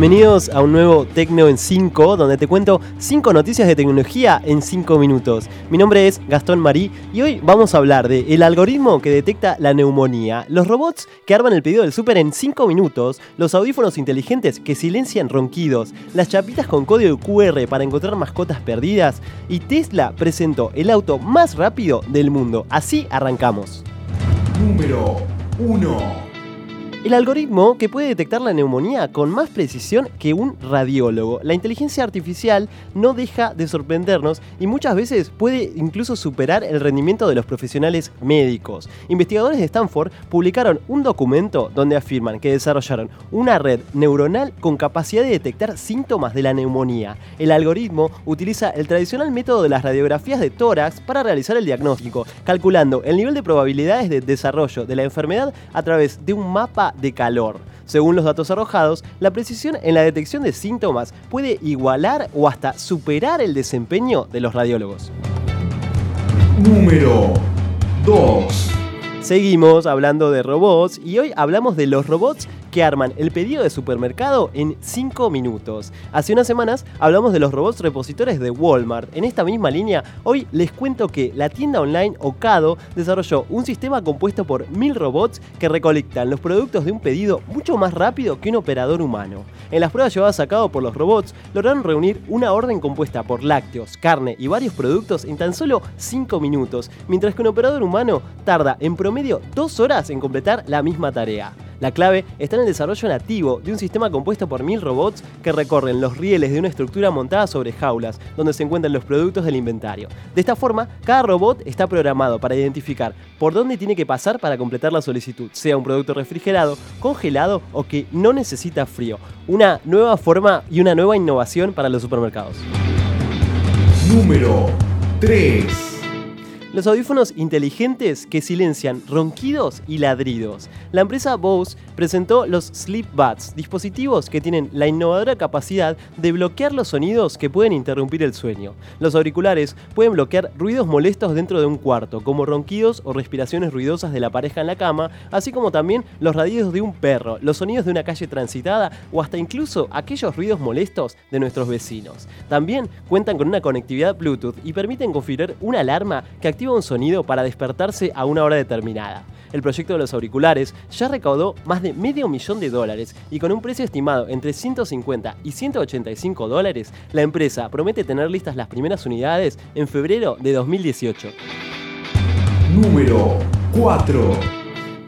Bienvenidos a un nuevo Tecno en 5, donde te cuento 5 noticias de tecnología en 5 minutos. Mi nombre es Gastón Marí y hoy vamos a hablar de el algoritmo que detecta la neumonía, los robots que arman el pedido del súper en 5 minutos, los audífonos inteligentes que silencian ronquidos, las chapitas con código QR para encontrar mascotas perdidas y Tesla presentó el auto más rápido del mundo. Así arrancamos. Número 1. El algoritmo que puede detectar la neumonía con más precisión que un radiólogo. La inteligencia artificial no deja de sorprendernos y muchas veces puede incluso superar el rendimiento de los profesionales médicos. Investigadores de Stanford publicaron un documento donde afirman que desarrollaron una red neuronal con capacidad de detectar síntomas de la neumonía. El algoritmo utiliza el tradicional método de las radiografías de tórax para realizar el diagnóstico, calculando el nivel de probabilidades de desarrollo de la enfermedad a través de un mapa de calor. Según los datos arrojados, la precisión en la detección de síntomas puede igualar o hasta superar el desempeño de los radiólogos. Número 2. Seguimos hablando de robots y hoy hablamos de los robots que arman el pedido de supermercado en 5 minutos. Hace unas semanas hablamos de los robots repositores de Walmart. En esta misma línea, hoy les cuento que la tienda online Ocado desarrolló un sistema compuesto por mil robots que recolectan los productos de un pedido mucho más rápido que un operador humano. En las pruebas llevadas a cabo por los robots, lograron reunir una orden compuesta por lácteos, carne y varios productos en tan solo 5 minutos, mientras que un operador humano tarda en promedio 2 horas en completar la misma tarea. La clave está en el desarrollo nativo de un sistema compuesto por mil robots que recorren los rieles de una estructura montada sobre jaulas, donde se encuentran los productos del inventario. De esta forma, cada robot está programado para identificar por dónde tiene que pasar para completar la solicitud, sea un producto refrigerado, congelado o que no necesita frío. Una nueva forma y una nueva innovación para los supermercados. Número 3 los audífonos inteligentes que silencian ronquidos y ladridos. La empresa Bose presentó los Sleep Buds, dispositivos que tienen la innovadora capacidad de bloquear los sonidos que pueden interrumpir el sueño. Los auriculares pueden bloquear ruidos molestos dentro de un cuarto, como ronquidos o respiraciones ruidosas de la pareja en la cama, así como también los radios de un perro, los sonidos de una calle transitada o hasta incluso aquellos ruidos molestos de nuestros vecinos. También cuentan con una conectividad Bluetooth y permiten configurar una alarma que activa un sonido para despertarse a una hora determinada. El proyecto de los auriculares ya recaudó más de medio millón de dólares y con un precio estimado entre 150 y 185 dólares, la empresa promete tener listas las primeras unidades en febrero de 2018. Número 4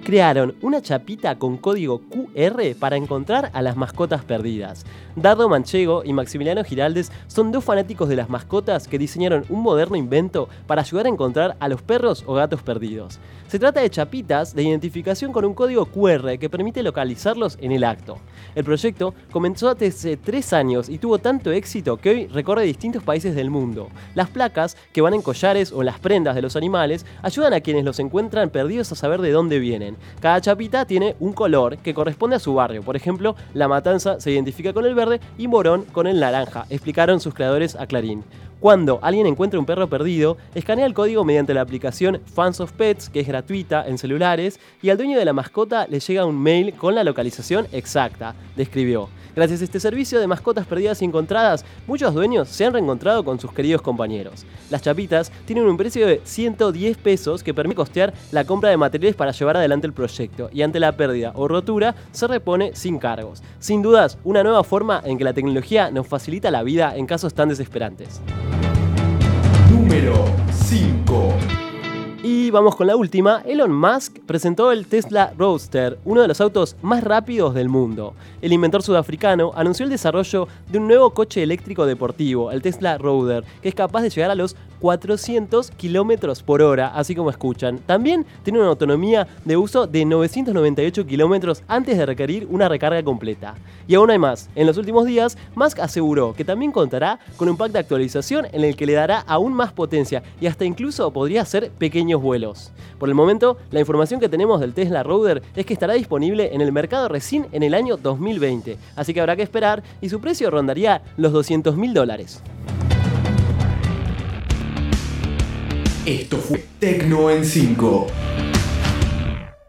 crearon una chapita con código QR para encontrar a las mascotas perdidas. Dardo Manchego y Maximiliano Giraldes son dos fanáticos de las mascotas que diseñaron un moderno invento para ayudar a encontrar a los perros o gatos perdidos. Se trata de chapitas de identificación con un código QR que permite localizarlos en el acto. El proyecto comenzó hace tres años y tuvo tanto éxito que hoy recorre distintos países del mundo. Las placas, que van en collares o en las prendas de los animales, ayudan a quienes los encuentran perdidos a saber de dónde vienen. Cada chapita tiene un color que corresponde a su barrio. Por ejemplo, La Matanza se identifica con el verde y Morón con el naranja, explicaron sus creadores a Clarín. Cuando alguien encuentra un perro perdido, escanea el código mediante la aplicación Fans of Pets, que es gratuita en celulares, y al dueño de la mascota le llega un mail con la localización exacta, describió. Gracias a este servicio de mascotas perdidas y encontradas, muchos dueños se han reencontrado con sus queridos compañeros. Las chapitas tienen un precio de 110 pesos que permite costear la compra de materiales para llevar adelante el proyecto y ante la pérdida o rotura se repone sin cargos. Sin dudas, una nueva forma en que la tecnología nos facilita la vida en casos tan desesperantes. Número 5 y vamos con la última. Elon Musk presentó el Tesla Roadster, uno de los autos más rápidos del mundo. El inventor sudafricano anunció el desarrollo de un nuevo coche eléctrico deportivo, el Tesla Roadster, que es capaz de llegar a los 400 kilómetros por hora, así como escuchan. También tiene una autonomía de uso de 998 kilómetros antes de requerir una recarga completa. Y aún hay más. En los últimos días, Musk aseguró que también contará con un pack de actualización en el que le dará aún más potencia y hasta incluso podría hacer pequeños vuelos. Por el momento, la información que tenemos del Tesla Roadster es que estará disponible en el mercado recién en el año 2020, así que habrá que esperar y su precio rondaría los 200 mil dólares. Esto fue Tecno en 5.